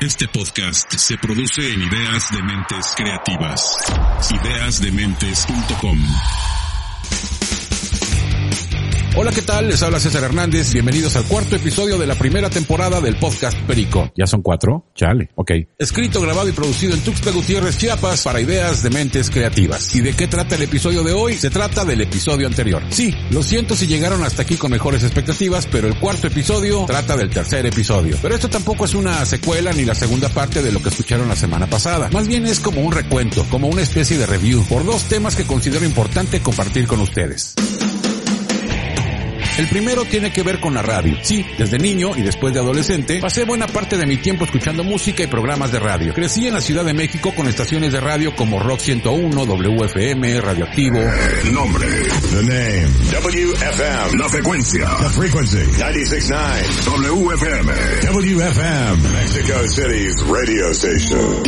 Este podcast se produce en Ideas de Mentes Creativas. Ideasdementes.com. Hola, ¿qué tal? Les habla César Hernández. Bienvenidos al cuarto episodio de la primera temporada del podcast Perico. ¿Ya son cuatro? Chale. Ok. Escrito, grabado y producido en Tuxtla Gutiérrez, Chiapas para ideas de mentes creativas. ¿Y de qué trata el episodio de hoy? Se trata del episodio anterior. Sí, lo siento si llegaron hasta aquí con mejores expectativas, pero el cuarto episodio trata del tercer episodio. Pero esto tampoco es una secuela ni la segunda parte de lo que escucharon la semana pasada. Más bien es como un recuento, como una especie de review por dos temas que considero importante compartir con ustedes. El primero tiene que ver con la radio. Sí, desde niño y después de adolescente, pasé buena parte de mi tiempo escuchando música y programas de radio. Crecí en la Ciudad de México con estaciones de radio como Rock 101, WFM, Radioactivo. Nombre. The name. WFM. La frecuencia. The frequency. 96.9. WFM. WFM. Mexico City's radio station.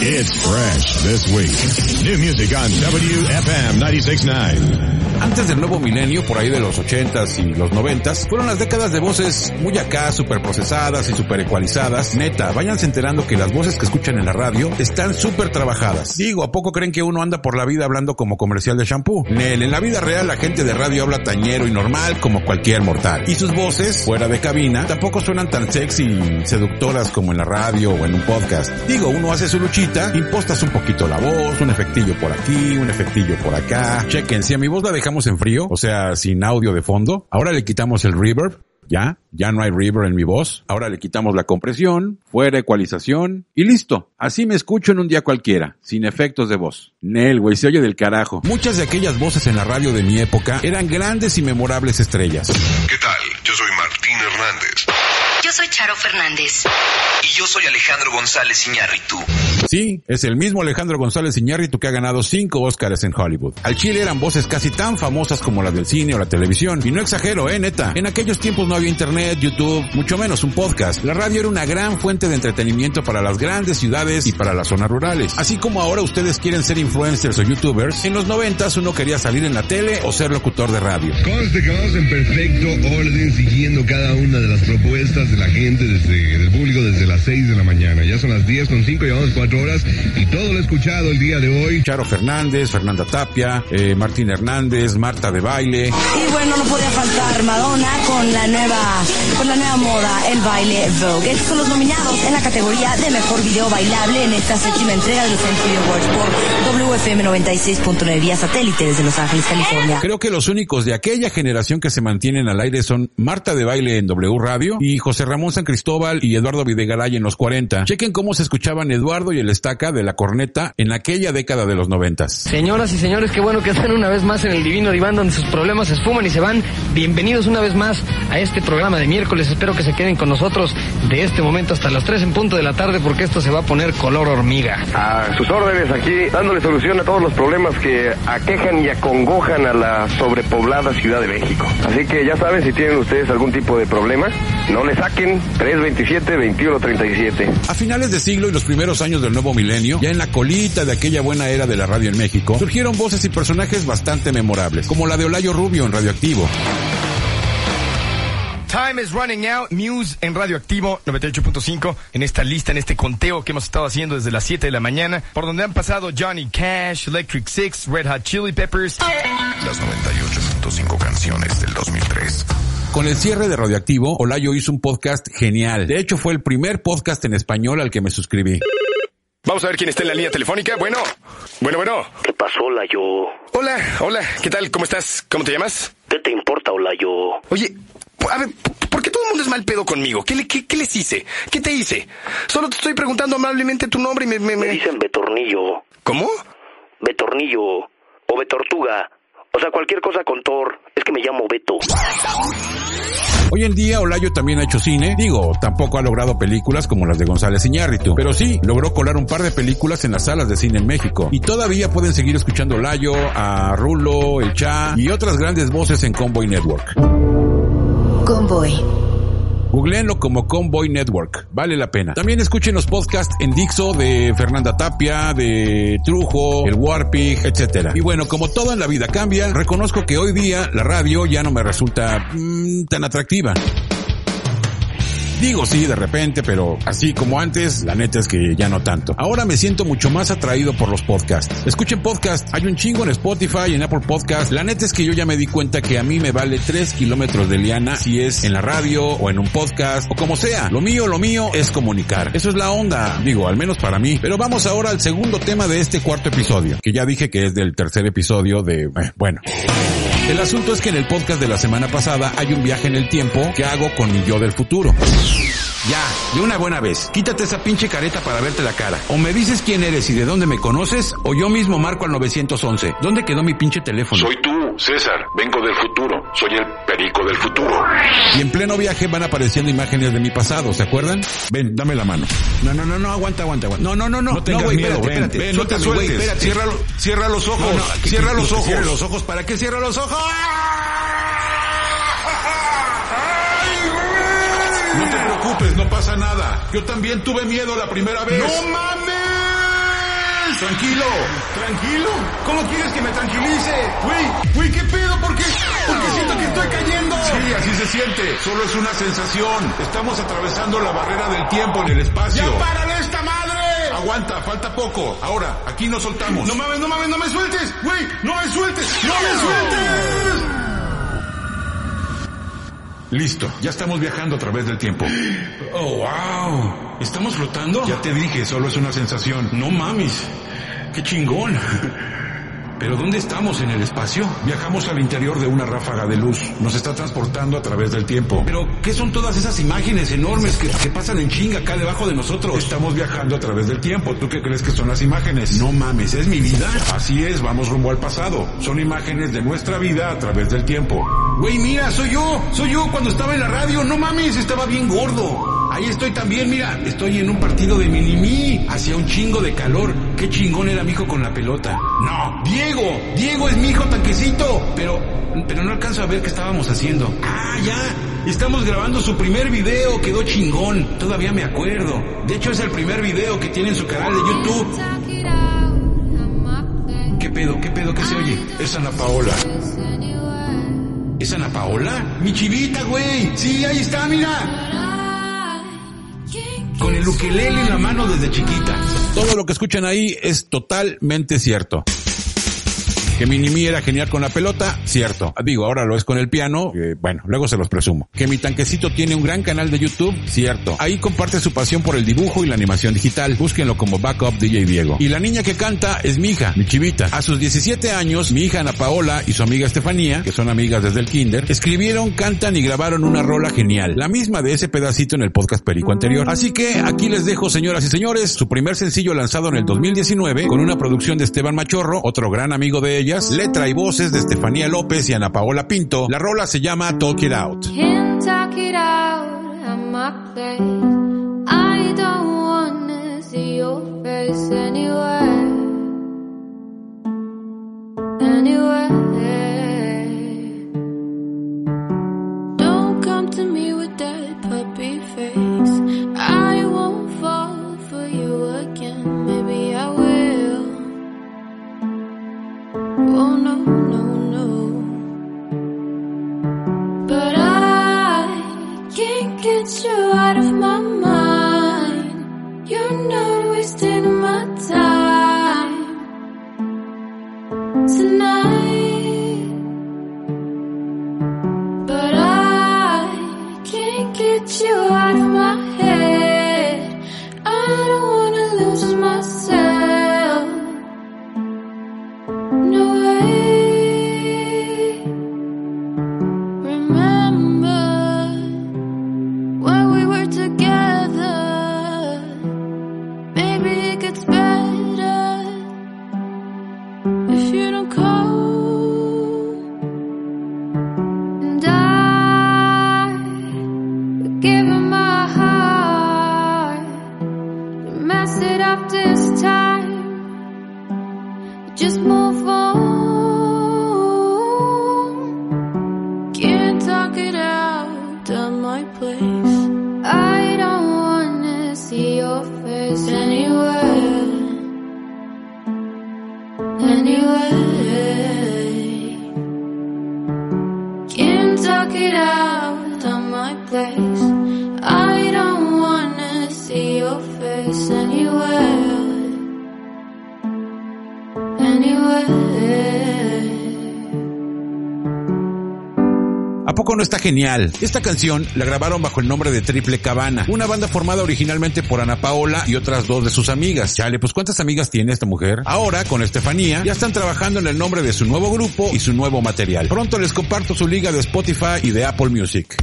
It's fresh this week. New music on WFM 96.9. Antes del nuevo milenio, por ahí de los 80s y los 90s, fueron las décadas de voces muy acá, super procesadas y super ecualizadas. Neta, váyanse enterando que las voces que escuchan en la radio están súper trabajadas. Digo, ¿a poco creen que uno anda por la vida hablando como comercial de shampoo? Nel, en la vida real la gente de radio habla tañero y normal como cualquier mortal. Y sus voces, fuera de cabina, tampoco suenan tan sexy y seductoras como en la radio o en un podcast. Digo, uno hace su luchita, impostas un poquito la voz, un efectillo por aquí, un efectillo por acá. Chequen, si a mi voz la en frío, o sea, sin audio de fondo. Ahora le quitamos el reverb. Ya, ya no hay reverb en mi voz. Ahora le quitamos la compresión, fuera ecualización y listo. Así me escucho en un día cualquiera, sin efectos de voz. Nel, güey, se oye del carajo. Muchas de aquellas voces en la radio de mi época eran grandes y memorables estrellas. ¿Qué tal? Yo soy Martín Hernández. Yo soy Charo Fernández. Y yo soy Alejandro González Iñárritu. Sí, es el mismo Alejandro González Iñárritu que ha ganado cinco Óscares en Hollywood. Al Chile eran voces casi tan famosas como las del cine o la televisión. Y no exagero, eh, neta. En aquellos tiempos no había internet, YouTube, mucho menos un podcast. La radio era una gran fuente de entretenimiento para las grandes ciudades y para las zonas rurales. Así como ahora ustedes quieren ser influencers o youtubers, en los noventas uno quería salir en la tele o ser locutor de radio. Conste que vamos en perfecto orden siguiendo cada una de las propuestas de la gente desde el público desde las 6 de la mañana. Ya son las 10 con 5, llevamos 4 horas y todo lo he escuchado el día de hoy. Charo Fernández, Fernanda Tapia, eh, Martín Hernández, Marta de Baile. Y bueno, no podía faltar Madonna con la nueva, con la nueva moda, el baile Vogue. Estos son los nominados en la categoría de mejor video bailable en esta séptima entrega de los MTV Awards por WFM 96.9 vía satélite desde Los Ángeles, California. Creo que los únicos de aquella generación que se mantienen al aire son Marta de Baile en W Radio y José Ramón San Cristóbal y Eduardo Videgaray en los 40. Chequen cómo se escuchaban Eduardo y el estaca de la corneta en aquella década de los noventas. Señoras y señores, qué bueno que están una vez más en el Divino Diván donde sus problemas se esfuman y se van. Bienvenidos una vez más a este programa de miércoles. Espero que se queden con nosotros de este momento hasta las 3 en punto de la tarde porque esto se va a poner color hormiga. A sus órdenes aquí, dándole solución a todos los problemas que aquejan y acongojan a la sobrepoblada Ciudad de México. Así que ya saben, si tienen ustedes algún tipo de problema, no le saquen 327-2137. A finales de siglo y los primeros años del nuevo milenio, ya en la colita de aquella buena era de la radio en México, surgieron voces y personajes bastante memorables, como la de Olayo Rubio en Radioactivo. Time is running out. Muse en Radioactivo 98.5 en esta lista, en este conteo que hemos estado haciendo desde las 7 de la mañana, por donde han pasado Johnny Cash, Electric Six, Red Hot Chili Peppers. Las 98.5 canciones del 2003. Con el cierre de Radioactivo, Olayo hizo un podcast genial. De hecho, fue el primer podcast en español al que me suscribí. Vamos a ver quién está en la línea telefónica. Bueno, bueno, bueno. ¿Qué pasó, Olayo? Hola, hola, ¿qué tal? ¿Cómo estás? ¿Cómo te llamas? ¿Qué te importa, Olayo? Oye, a ver, ¿por qué todo el mundo es mal pedo conmigo? ¿Qué, le, qué, qué les hice? ¿Qué te hice? Solo te estoy preguntando amablemente tu nombre y me... Me, Me dicen Betornillo. ¿Cómo? Betornillo. O Betortuga. O sea, cualquier cosa con Thor. Es que me llamo Beto. Hoy en día Olayo también ha hecho cine, digo, tampoco ha logrado películas como las de González Iñárritu, pero sí logró colar un par de películas en las salas de cine en México. Y todavía pueden seguir escuchando Olayo, a Rulo, El Cha y otras grandes voces en Convoy Network. Convoy. Googleenlo como Convoy Network, vale la pena. También escuchen los podcasts en Dixo de Fernanda Tapia, de Trujo, el Warpig, etcétera. Y bueno, como todo en la vida cambia, reconozco que hoy día la radio ya no me resulta mm, tan atractiva. Digo sí, de repente, pero así como antes, la neta es que ya no tanto. Ahora me siento mucho más atraído por los podcasts. Escuchen podcast, hay un chingo en Spotify, en Apple Podcast. La neta es que yo ya me di cuenta que a mí me vale 3 kilómetros de liana si es en la radio o en un podcast o como sea. Lo mío, lo mío es comunicar. Eso es la onda, digo, al menos para mí. Pero vamos ahora al segundo tema de este cuarto episodio, que ya dije que es del tercer episodio de, eh, bueno. El asunto es que en el podcast de la semana pasada hay un viaje en el tiempo que hago con mi yo del futuro. Ya, de una buena vez, quítate esa pinche careta para verte la cara. O me dices quién eres y de dónde me conoces, o yo mismo marco al 911. ¿Dónde quedó mi pinche teléfono? Soy tú, César. Vengo del futuro. Soy el perico del futuro. Y en pleno viaje van apareciendo imágenes de mi pasado, ¿se acuerdan? Ven, dame la mano. No, no, no, no, aguanta, aguanta, aguanta. No, no, no, no. No tengas miedo, espérate, ven, espérate. ven, no te sueltes. espérate. Cierra, lo- cierra los ojos. No, no, que- cierra que- los que ojos. Cierra los ojos. ¿Para qué cierra los ojos? No te preocupes, no pasa nada. Yo también tuve miedo la primera vez. ¡No mames! Tranquilo, tranquilo. ¿Cómo quieres que me tranquilice? Güey, güey, ¿qué pedo? ¿Por qué? Porque siento que estoy cayendo. Sí, así se siente. Solo es una sensación. Estamos atravesando la barrera del tiempo en el espacio. ¡Ya párale esta madre! Aguanta, falta poco. Ahora, aquí nos soltamos. No mames, no mames, no me sueltes. Güey, no me sueltes. No me sueltes. Listo, ya estamos viajando a través del tiempo. Oh, wow. ¿Estamos flotando? Ya te dije, solo es una sensación. No mames. Qué chingón. ¿Pero dónde estamos? ¿En el espacio? Viajamos al interior de una ráfaga de luz. Nos está transportando a través del tiempo. ¿Pero qué son todas esas imágenes enormes que, que pasan en chinga acá debajo de nosotros? Estamos viajando a través del tiempo. ¿Tú qué crees que son las imágenes? No mames, ¿es mi vida? Así es, vamos rumbo al pasado. Son imágenes de nuestra vida a través del tiempo. Güey, mira, soy yo. Soy yo cuando estaba en la radio. No mames, estaba bien gordo. Ahí estoy también, mira. Estoy en un partido de mini Hacía un chingo de calor. Qué chingón era mi hijo con la pelota. No, Diego. Diego es mi hijo tanquecito. Pero, pero no alcanzo a ver qué estábamos haciendo. Ah, ya. Estamos grabando su primer video. Quedó chingón. Todavía me acuerdo. De hecho, es el primer video que tiene en su canal de YouTube. ¿Qué pedo? ¿Qué pedo? ¿Qué se oye? Es Ana Paola. ¿Es Ana Paola? Mi chivita, güey. Sí, ahí está, mira. Con el ukelele en la mano desde chiquita. Todo lo que escuchan ahí es totalmente cierto. Que Minimi era genial con la pelota, cierto. Digo, ahora lo es con el piano, bueno, luego se los presumo. Que mi tanquecito tiene un gran canal de YouTube, cierto. Ahí comparte su pasión por el dibujo y la animación digital. Búsquenlo como Backup DJ Diego. Y la niña que canta es mi hija, mi chivita. A sus 17 años, mi hija Ana Paola y su amiga Estefanía, que son amigas desde el kinder, escribieron, cantan y grabaron una rola genial. La misma de ese pedacito en el podcast Perico anterior. Así que aquí les dejo, señoras y señores, su primer sencillo lanzado en el 2019 con una producción de Esteban Machorro, otro gran amigo de letra y voces de Estefanía López y Ana Paola Pinto. La rola se llama talk it out no, no, no. But I can't get you out of my mind. You're not wasting my time tonight. But I can't get you out of my can't talk it out at my place. I place anywhere, anywhere. ¿A poco no está genial? Esta canción la grabaron bajo el nombre de Triple Cabana, una banda formada originalmente por Ana Paola y otras dos de sus amigas. Chale, pues ¿cuántas amigas tiene esta mujer? Ahora, con Estefanía, ya están trabajando en el nombre de su nuevo grupo y su nuevo material. Pronto les comparto su liga de Spotify y de Apple Music.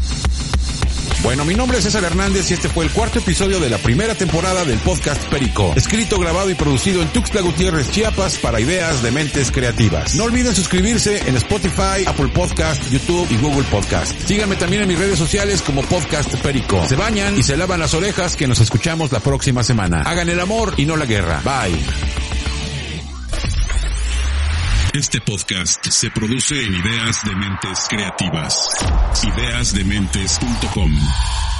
Bueno, mi nombre es César Hernández y este fue el cuarto episodio de la primera temporada del podcast Perico, escrito, grabado y producido en Tuxtla Gutiérrez, Chiapas para ideas de mentes creativas. No olviden suscribirse en Spotify, Apple Podcast, YouTube y Google Podcast. Síganme también en mis redes sociales como Podcast Perico. Se bañan y se lavan las orejas que nos escuchamos la próxima semana. Hagan el amor y no la guerra. Bye. Este podcast se produce en Ideas de Mentes Creativas. Ideasdementes.com.